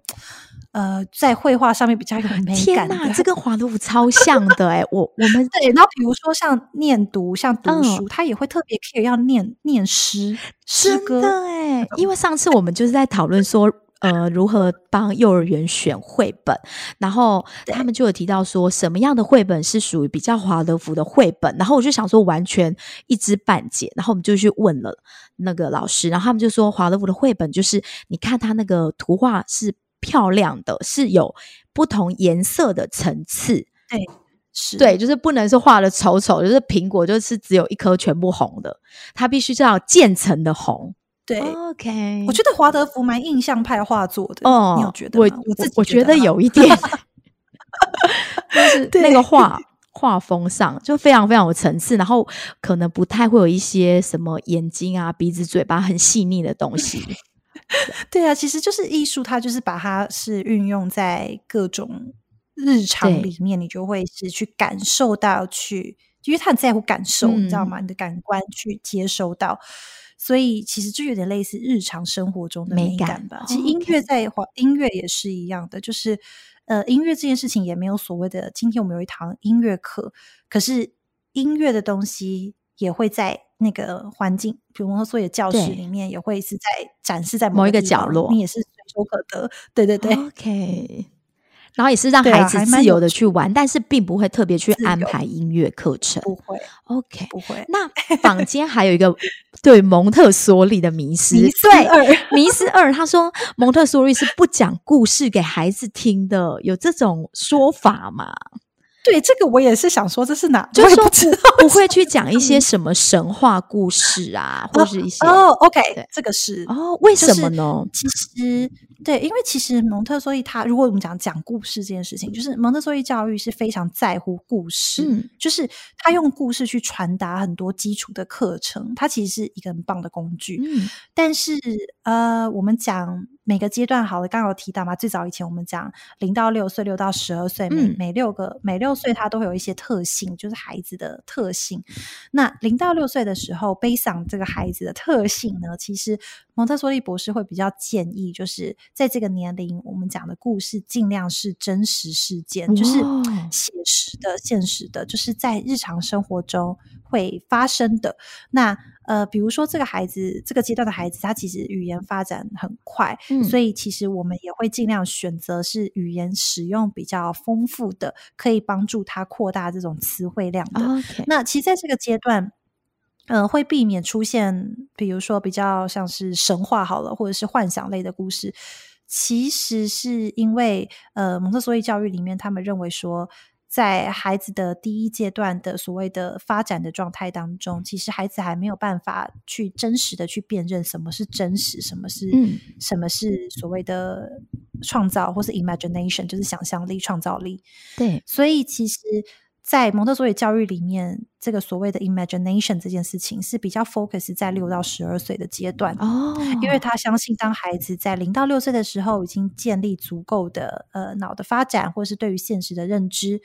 S1: 呃，在绘画上面比较有美感。天哪，
S2: 这跟华德福超像的哎！我我们
S1: 对，然后比如说像念读、像读书，他也会特别 care 要念念诗诗歌
S2: 哎。因为上次我们就是在讨论说，呃，如何帮幼儿园选绘本，然后他们就有提到说，什么样的绘本是属于比较华德福的绘本。然后我就想说，完全一知半解。然后我们就去问了那个老师，然后他们就说，华德福的绘本就是你看他那个图画是。漂亮的是有不同颜色的层次，
S1: 对，是
S2: 对，就是不能是画的丑丑，就是苹果就是只有一颗全部红的，它必须是要渐层的红。
S1: 对
S2: ，OK，
S1: 我觉得华德福蛮印象派画作的，哦，你有觉得？我
S2: 我
S1: 自己
S2: 我
S1: 觉
S2: 得有一点，就是那个画画风上就非常非常有层次，然后可能不太会有一些什么眼睛啊、鼻子、嘴巴很细腻的东西。
S1: 对啊，其实就是艺术，它就是把它是运用在各种日常里面，你就会是去感受到，去因为他很在乎感受，你知道吗？你的感官去接收到，所以其实就有点类似日常生活中的美感吧。其实音乐在音乐也是一样的，就是呃，音乐这件事情也没有所谓的。今天我们有一堂音乐课，可是音乐的东西也会在。那个环境，比如说所有教室里面也会是在展示在某
S2: 一个角落，
S1: 你也是随手可得。对对对
S2: ，OK。然后也是让孩子自由的去玩，但是并不会特别去安排音乐课程，
S1: 不会。
S2: OK，
S1: 不会。
S2: 那坊间还有一个 对蒙特梭利的迷思，
S1: 迷思二，
S2: 迷思二，他说蒙特梭利是不讲故事给孩子听的，有这种说法吗？
S1: 对这个我也是想说，这是哪？
S2: 就是说不不会去讲一些什么神话故事啊，或是一些
S1: 哦，OK，这个是
S2: 哦，为什么呢？
S1: 其实对，因为其实蒙特梭利他，如果我们讲讲故事这件事情，就是蒙特梭利教育是非常在乎故事，嗯，就是他用故事去传达很多基础的课程，它其实是一个很棒的工具。嗯，但是呃，我们讲。每个阶段好了，刚刚有提到嘛？最早以前我们讲零到六岁，六到十二岁，每每六个每六岁，它都会有一些特性，就是孩子的特性。那零到六岁的时候，悲伤这个孩子的特性呢，其实蒙特梭利博士会比较建议，就是在这个年龄，我们讲的故事尽量是真实事件，就是写实的、现实的，就是在日常生活中会发生的。那呃，比如说这个孩子，这个阶段的孩子，他其实语言发展很快，所以其实我们也会尽量选择是语言使用比较丰富的，可以帮助他扩大这种词汇量的。那其实在这个阶段，嗯，会避免出现，比如说比较像是神话好了，或者是幻想类的故事，其实是因为呃，蒙特梭利教育里面，他们认为说。在孩子的第一阶段的所谓的发展的状态当中，其实孩子还没有办法去真实的去辨认什么是真实，什么是什么是所谓的创造或是 imagination，就是想象力、创造力。
S2: 对，
S1: 所以其实。在蒙特梭利教育里面，这个所谓的 imagination 这件事情是比较 focus 在六到十二岁的阶段哦，因为他相信当孩子在零到六岁的时候已经建立足够的呃脑的发展，或是对于现实的认知，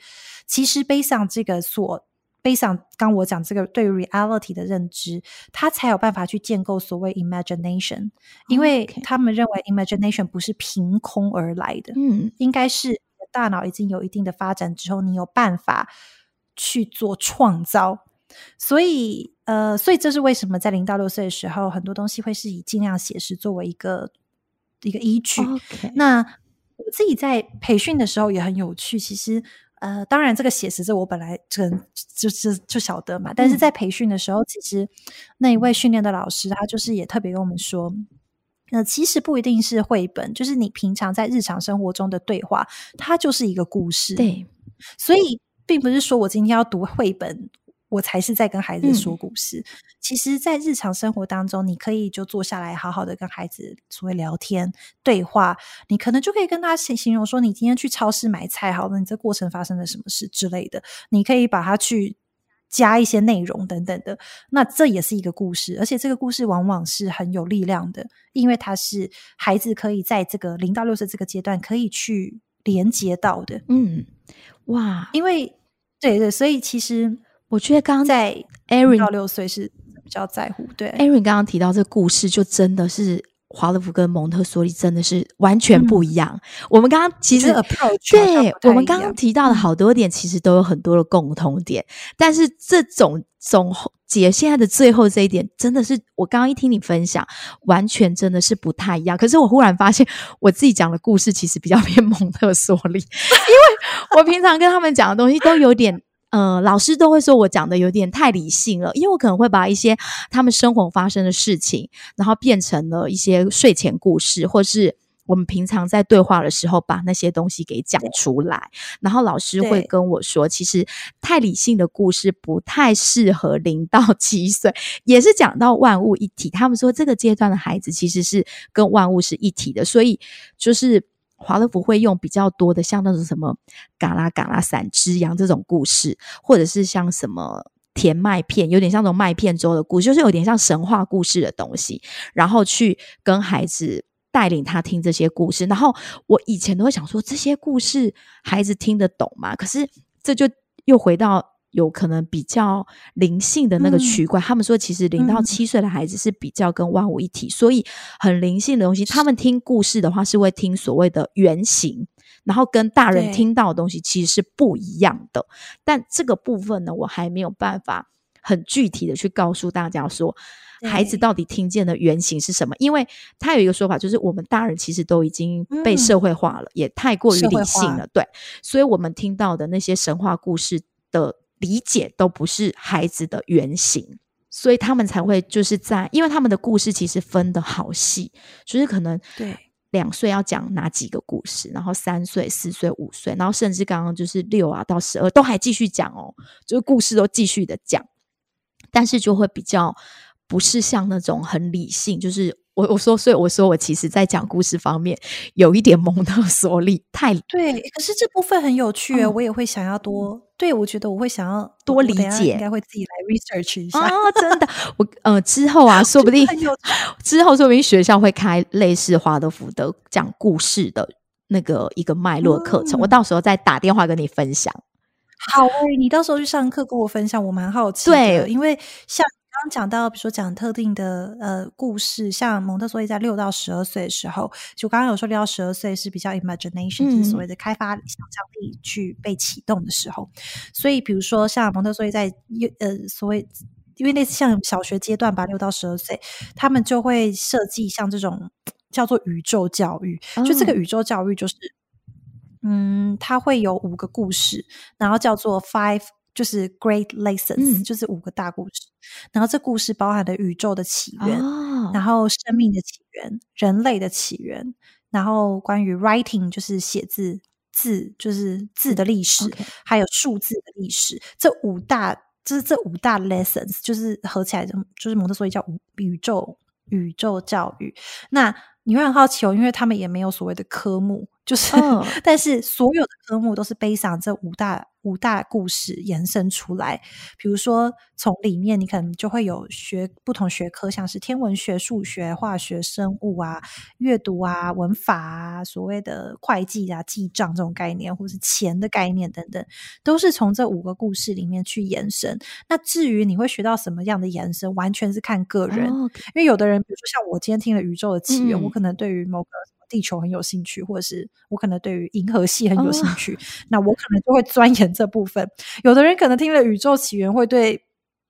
S1: 其实背上这个所背上刚我讲这个对于 reality 的认知，他才有办法去建构所谓 imagination，因为他们认为 imagination 不是凭空而来的，嗯，应该是大脑已经有一定的发展之后，你有办法。去做创造，所以呃，所以这是为什么在零到六岁的时候，很多东西会是以尽量写实作为一个一个依据。那我自己在培训的时候也很有趣，其实呃，当然这个写实，这我本来就就是就晓得嘛。但是在培训的时候，其实那一位训练的老师，他就是也特别跟我们说，呃，其实不一定是绘本，就是你平常在日常生活中的对话，它就是一个故事。
S2: 对，
S1: 所以并不是说我今天要读绘本。我才是在跟孩子说故事。其实，在日常生活当中，你可以就坐下来，好好的跟孩子所谓聊天对话。你可能就可以跟他形形容说，你今天去超市买菜，好了，你这过程发生了什么事之类的。你可以把它去加一些内容等等的。那这也是一个故事，而且这个故事往往是很有力量的，因为它是孩子可以在这个零到六岁这个阶段可以去连接到的。
S2: 嗯，哇，
S1: 因为对对，所以其实。
S2: 我觉得刚刚
S1: 在
S2: Aaron
S1: 到六岁是比较在乎，对
S2: Aaron 刚刚提到这个故事，就真的是华勒福跟蒙特梭利真的是完全不一样。我们刚刚其实对我们刚刚提到的好多点，其实都有很多的共同点，但是这种总结现在的最后这一点，真的是我刚刚一听你分享，完全真的是不太一样。可是我忽然发现，我自己讲的故事其实比较偏 蒙特梭利，因为我平常跟他们讲的东西都有点。呃，老师都会说我讲的有点太理性了，因为我可能会把一些他们生活发生的事情，然后变成了一些睡前故事，或是我们平常在对话的时候把那些东西给讲出来。然后老师会跟我说，其实太理性的故事不太适合零到 七岁，也是讲到万物一体。他们说这个阶段的孩子其实是跟万物是一体的，所以就是。华乐福会用比较多的，像那种什么嘎啦嘎啦散之羊这种故事，或者是像什么甜麦片，有点像那种麦片粥的故事，就是有点像神话故事的东西，然后去跟孩子带领他听这些故事。然后我以前都会想说，这些故事孩子听得懂吗？可是这就又回到。有可能比较灵性的那个区块，他们说其实零到七岁的孩子是比较跟万物一体，所以很灵性的东西，他们听故事的话是会听所谓的原型，然后跟大人听到的东西其实是不一样的。但这个部分呢，我还没有办法很具体的去告诉大家说，孩子到底听见的原型是什么？因为他有一个说法，就是我们大人其实都已经被社会化了，也太过于理性了，对，所以我们听到的那些神话故事的。理解都不是孩子的原型，所以他们才会就是在，因为他们的故事其实分的好细，就是可能
S1: 对
S2: 两岁要讲哪几个故事，然后三岁、四岁、五岁，然后甚至刚刚就是六啊到十二都还继续讲哦，就是故事都继续的讲，但是就会比较不是像那种很理性，就是。我我说，所以我说，我其实在讲故事方面有一点蒙特梭利，太
S1: 对。可是这部分很有趣，我也会想要多。对我觉得我会想要
S2: 多理解，
S1: 应该会自己来 research 一下。
S2: 哦，真的，我呃之后啊，说不定之后说不定学校会开类似华德福的讲故事的那个一个脉络课程，我到时候再打电话跟你分享。
S1: 好，你到时候去上课跟我分享，我蛮好奇的，因为像。刚讲到，比如说讲特定的呃故事，像蒙特梭利在六到十二岁的时候，就刚刚有说六到十二岁是比较 imagination，就是所谓的开发想象力去被启动的时候。所以，比如说像蒙特梭利在呃所谓，因为类似像小学阶段吧，六到十二岁，他们就会设计像这种叫做宇宙教育。就这个宇宙教育，就是嗯，它会有五个故事，然后叫做 five。就是 Great Lessons，就是五个大故事。然后这故事包含了宇宙的起源，然后生命的起源，人类的起源，然后关于 writing，就是写字字，就是字的历史，还有数字的历史。这五大，就是这五大 lessons，就是合起来就就是蒙特梭利叫宇宙宇宙教育。那你会很好奇哦，因为他们也没有所谓的科目，就是，但是所有的科目都是背上这五大。五大故事延伸出来，比如说从里面你可能就会有学不同学科，像是天文学、数学、化学、生物啊、阅读啊、文法啊、所谓的会计啊、记账这种概念，或是钱的概念等等，都是从这五个故事里面去延伸。那至于你会学到什么样的延伸，完全是看个人，因为有的人，比如说像我今天听了宇宙的起源，我可能对于某个。地球很有兴趣，或者是我可能对于银河系很有兴趣，那我可能就会钻研这部分。有的人可能听了宇宙起源，会对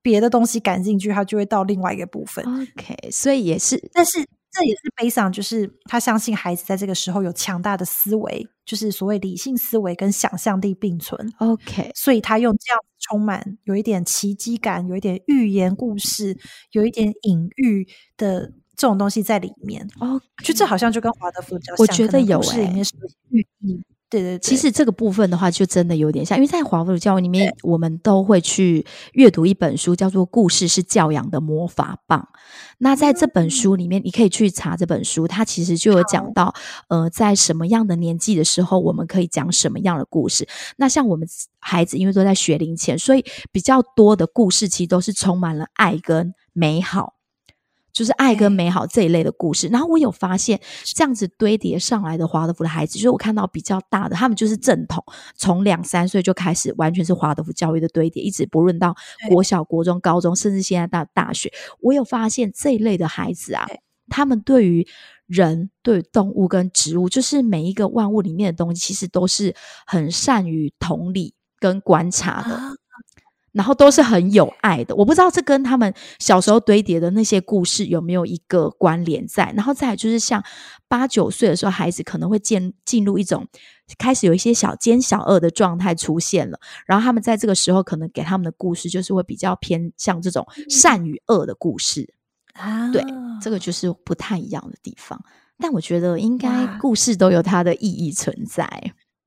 S1: 别的东西感兴趣，他就会到另外一个部分。
S2: OK，所以也是，
S1: 但是这也是悲伤，就是他相信孩子在这个时候有强大的思维，就是所谓理性思维跟想象力并存。
S2: OK，
S1: 所以他用这样充满有一点奇迹感、有一点寓言故事、有一点隐喻的这种东西在里面。
S2: 哦，
S1: 就这好像就跟华德福比较像，
S2: 我觉得有欸
S1: 故事里面是有寓意。对对对，
S2: 其实这个部分的话，就真的有点像，因为在华德福教育里面，我们都会去阅读一本书，叫做《故事是教养的魔法棒》。那在这本书里面，你可以去查这本书，它其实就有讲到，呃，在什么样的年纪的时候，我们可以讲什么样的故事。那像我们孩子，因为都在学龄前，所以比较多的故事其实都是充满了爱跟美好。就是爱跟美好这一类的故事，然后我有发现这样子堆叠上来的华德福的孩子，就是我看到比较大的，他们就是正统，从两三岁就开始完全是华德福教育的堆叠，一直不论到
S1: 对。
S2: 国小、国中、高中，甚至现在到大学，我有发现这一类的孩子啊，他们对于人、对于动物跟植物，就是每一个万物里面的东西，其实都是很善于同理跟观察的。
S1: 啊，
S2: 然后都是很有爱的。我不知道这跟他们小时候堆叠的那些故事有没有一个关联在。然后再来就是像八九岁的时候，孩子可能会进进入一种开始有一些小奸小恶的状态出现了。然后他们在这个时候可能给他们的故事就是会比较偏向这种善与恶的故事。
S1: 啊，
S2: 对，这个就是不太一样的地方。但我觉得应该故事都有它的意义存在。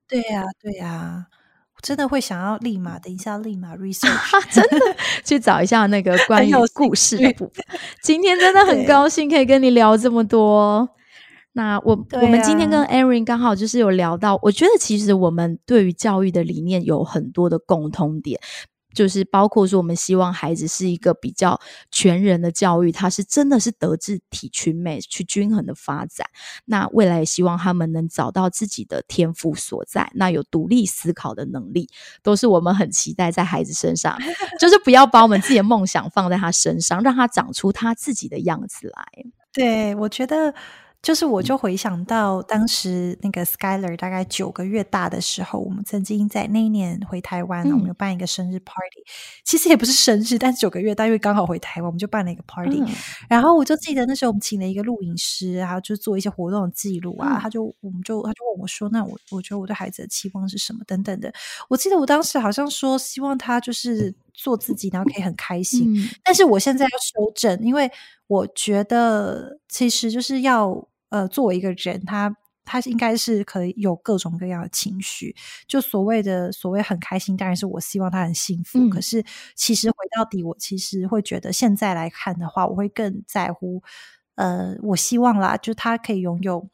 S1: 对呀、对呀、我真的会想要立马等一下立马 research。
S2: 真的去找一下那个关于故事的部分。今天真的很高兴可以跟你聊这么多。那我、
S1: 啊
S2: 我们今天跟
S1: 啊
S2: Erin 刚好就是有聊到，我觉得其实我们对于教育的理念有很多的共通点。就是包括说，我们希望孩子是一个比较全人的教育，他是真的是德智体群美去均衡的发展。那未来也希望他们能找到自己的天赋所在，那有独立思考的能力，都是我们很期待在孩子身上，就是不要把我们自己的梦想放在他身上，让他长出他自己的样子来。
S1: 对，我觉得就是我
S2: 嗯
S1: 就回想到当时那个 Skyler 大概九个月大的时候，我们曾经在那一年回台湾，我们
S2: 嗯
S1: 有办一个生日 party，其实也不是生日，但是九个月大，因为刚好回台湾，我们就办了一个 party。
S2: 嗯
S1: 然后我就记得那时候我们请了一个录影师，然后就做一些活动的记录啊，
S2: 嗯
S1: 他就我们就他就问我说：“那我我觉得我对孩子的期望是什么？”等等的。我记得我当时好像说希望他就是做自己，然后可以很开心。
S2: 嗯
S1: 但是我现在要修正，因为我觉得其实就是要呃，作为一个人，他他应该是可以有各种各样的情绪。就所谓的所谓很开心，当然是我希望他很幸福。
S2: 嗯
S1: 可是其实回到底，我其实会觉得现在来看的话，我会更在乎。呃，我希望啦，就他可以拥有。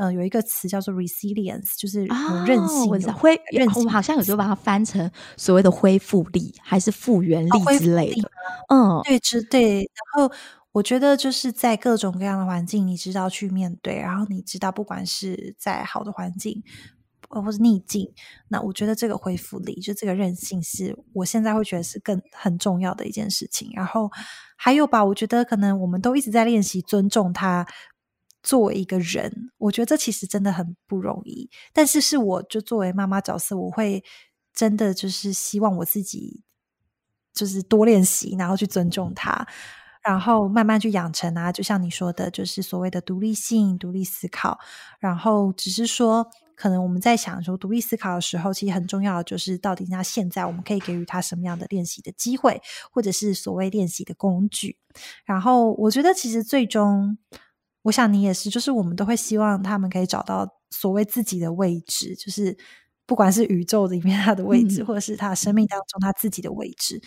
S1: 呃，有一个词叫做 resilience，就是有韧性，
S2: 哦我知道恢，
S1: 韧性
S2: 我们好像有时候把它翻成所谓的恢复力，还是复原力之类的。嗯，
S1: 对，之对。然后我觉得就是在各种各样的环境，你知道去面对，然后你知道不管是在好的环境，呃，或是逆境，那我觉得这个恢复力，就这个韧性，是我现在会觉得是更很重要的一件事情。然后还有吧，我觉得可能我们都一直在练习尊重他。作为一个人，我觉得这其实真的很不容易。但是是我就作为妈妈角色，我会真的就是希望我自己就是多练习，然后去尊重他，然后慢慢去养成啊。就像你说的，就是所谓的独立性、独立思考。然后只是说，可能我们在想说独立思考的时候，其实很重要的就是到底那现在我们可以给予他什么样的练习的机会，或者是所谓练习的工具。然后我觉得其实最终。我想你也是，就是我们都会希望他们可以找到所谓自己的位置，就是不管是宇宙里面他的位置，
S2: 嗯
S1: 或者是他生命当中他自己的位置。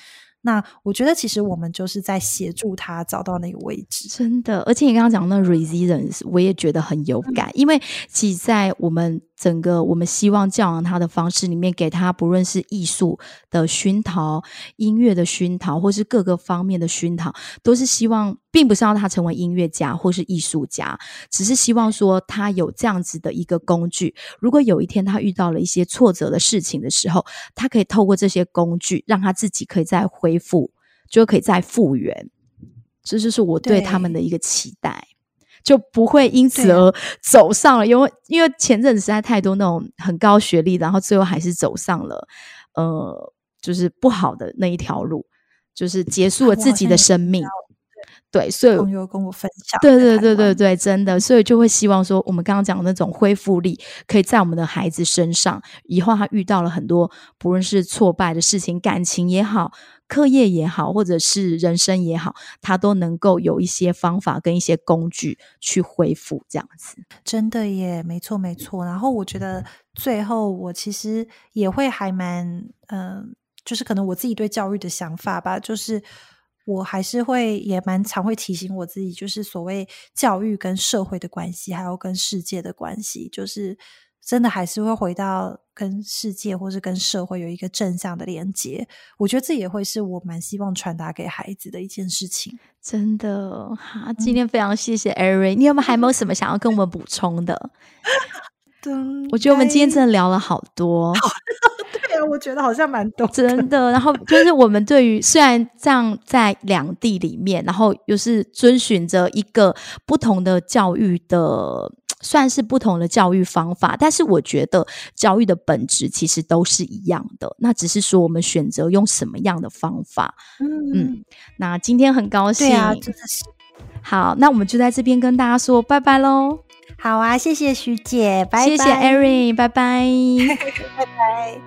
S1: 那我觉得其实我们就是在协助他找到那个位置。
S2: 真的，而且你刚刚讲那 resilience，我也觉得很有感，因为其实在我们整个我们希望教养他的方式里面，给他不论是艺术的熏陶、音乐的熏陶，或是各个方面的熏陶，都是希望，并不是让他成为音乐家或是艺术家，只是希望说他有这样子的一个工具。如果有一天他遇到了一些挫折的事情的时候，他可以透过这些工具，让他自己可以再恢复，就可以再复原。这就是我对他们的一个期待。就不会因此而走上了，因为因为前阵子实在太多那种很高学历，然后最后还是走上了呃，就是不好的那一条路，就是结束了自己的生命。对，所以
S1: 朋友跟我分享，
S2: 对对对对对，真的，所以就会希望说，我们刚刚讲的那种恢复力，可以在我们的孩子身上，以后他遇到了很多不论是挫败的事情，感情也好，课业也好，或者是人生也好，他都能够有一些方法跟一些工具去恢复，这样子。
S1: 真的耶，没错没错。然后我觉得最后我其实也会还蛮，嗯，就是可能我自己对教育的想法吧，就是。我还是会也蛮常会提醒我自己，就是所谓教育跟社会的关系，还有跟世界的关系，就是真的还是会回到跟世界或是跟社会有一个正向的连接。我觉得这也会是我蛮希望传达给孩子的一件事情。
S2: 真的，好，今天非常谢谢艾瑞，你有没有还没有 什么想要跟我们补充的？我觉得我们今天真的聊了好多。
S1: 对啊，我觉得好像蛮多，
S2: 真的。然后就是我们对于虽然这样在两地里面，然后又是遵循着一个不同的教育的，算是不同的教育方法，但是我觉得教育的本质其实都是一样的。那只是说我们选择用什么样的方法。嗯，那今天很高兴，
S1: 啊，真的是。
S2: 好，那我们就在这边跟大家说拜拜喽。
S1: 好啊，谢谢徐姐，拜拜。
S2: 谢谢 Erin，拜拜，
S1: 拜拜。